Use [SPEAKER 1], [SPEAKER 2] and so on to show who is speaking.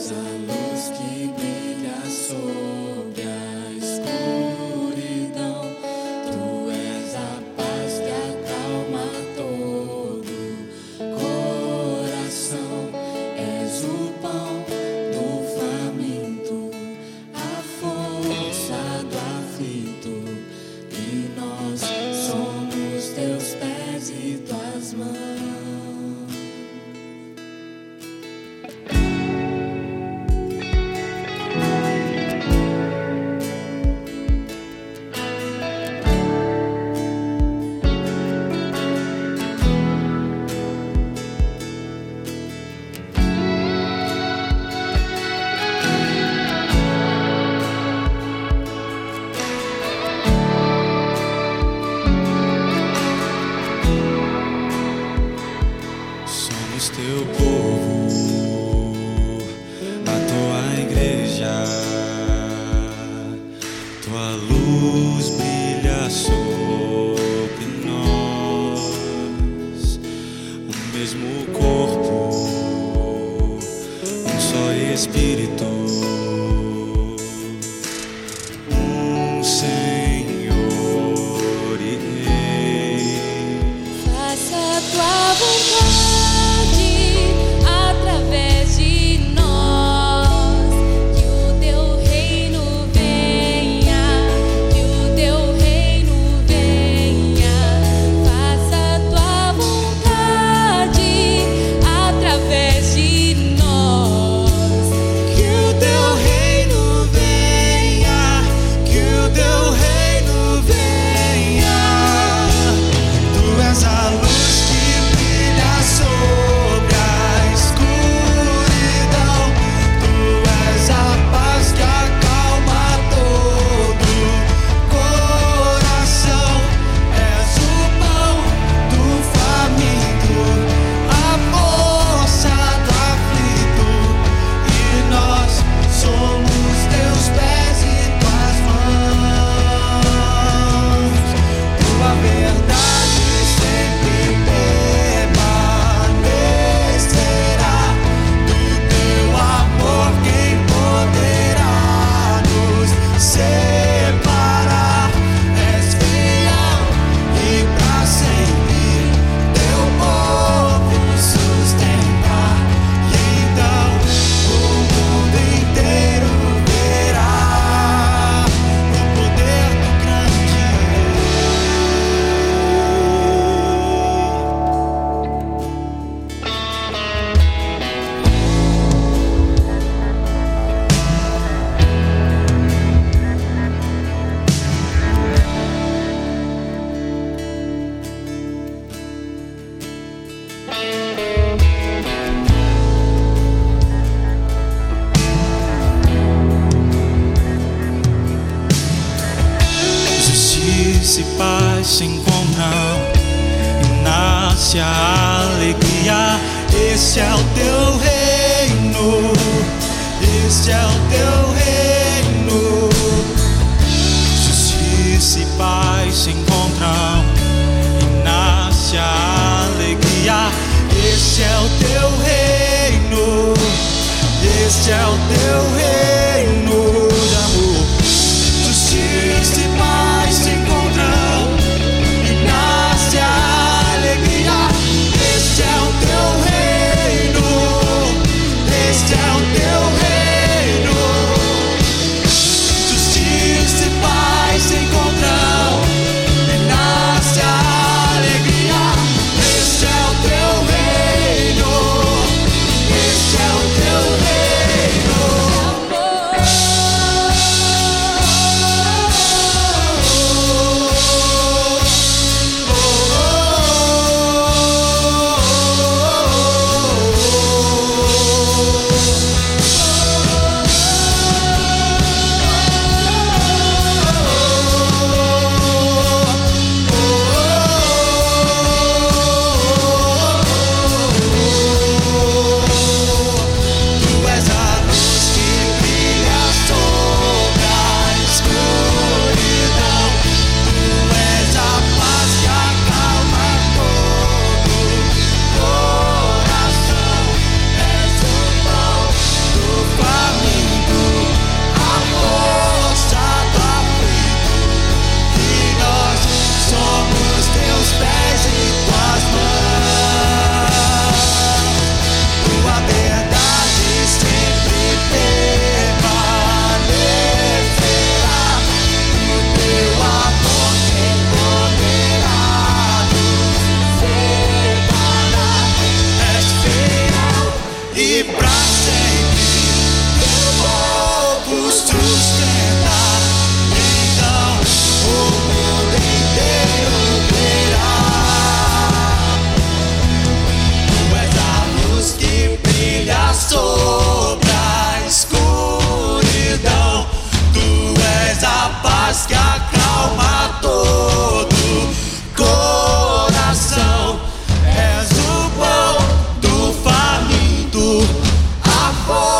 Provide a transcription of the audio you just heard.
[SPEAKER 1] és a luz que brilha sobre Espíritu. Justiça e paz se encontram e a alegria. Este é o teu reino, Este é o teu reino. Justiça e paz se encontram. Este é o teu reino, este é o teu reino. Paz que acalma todo coração. És o pão do faminto, a força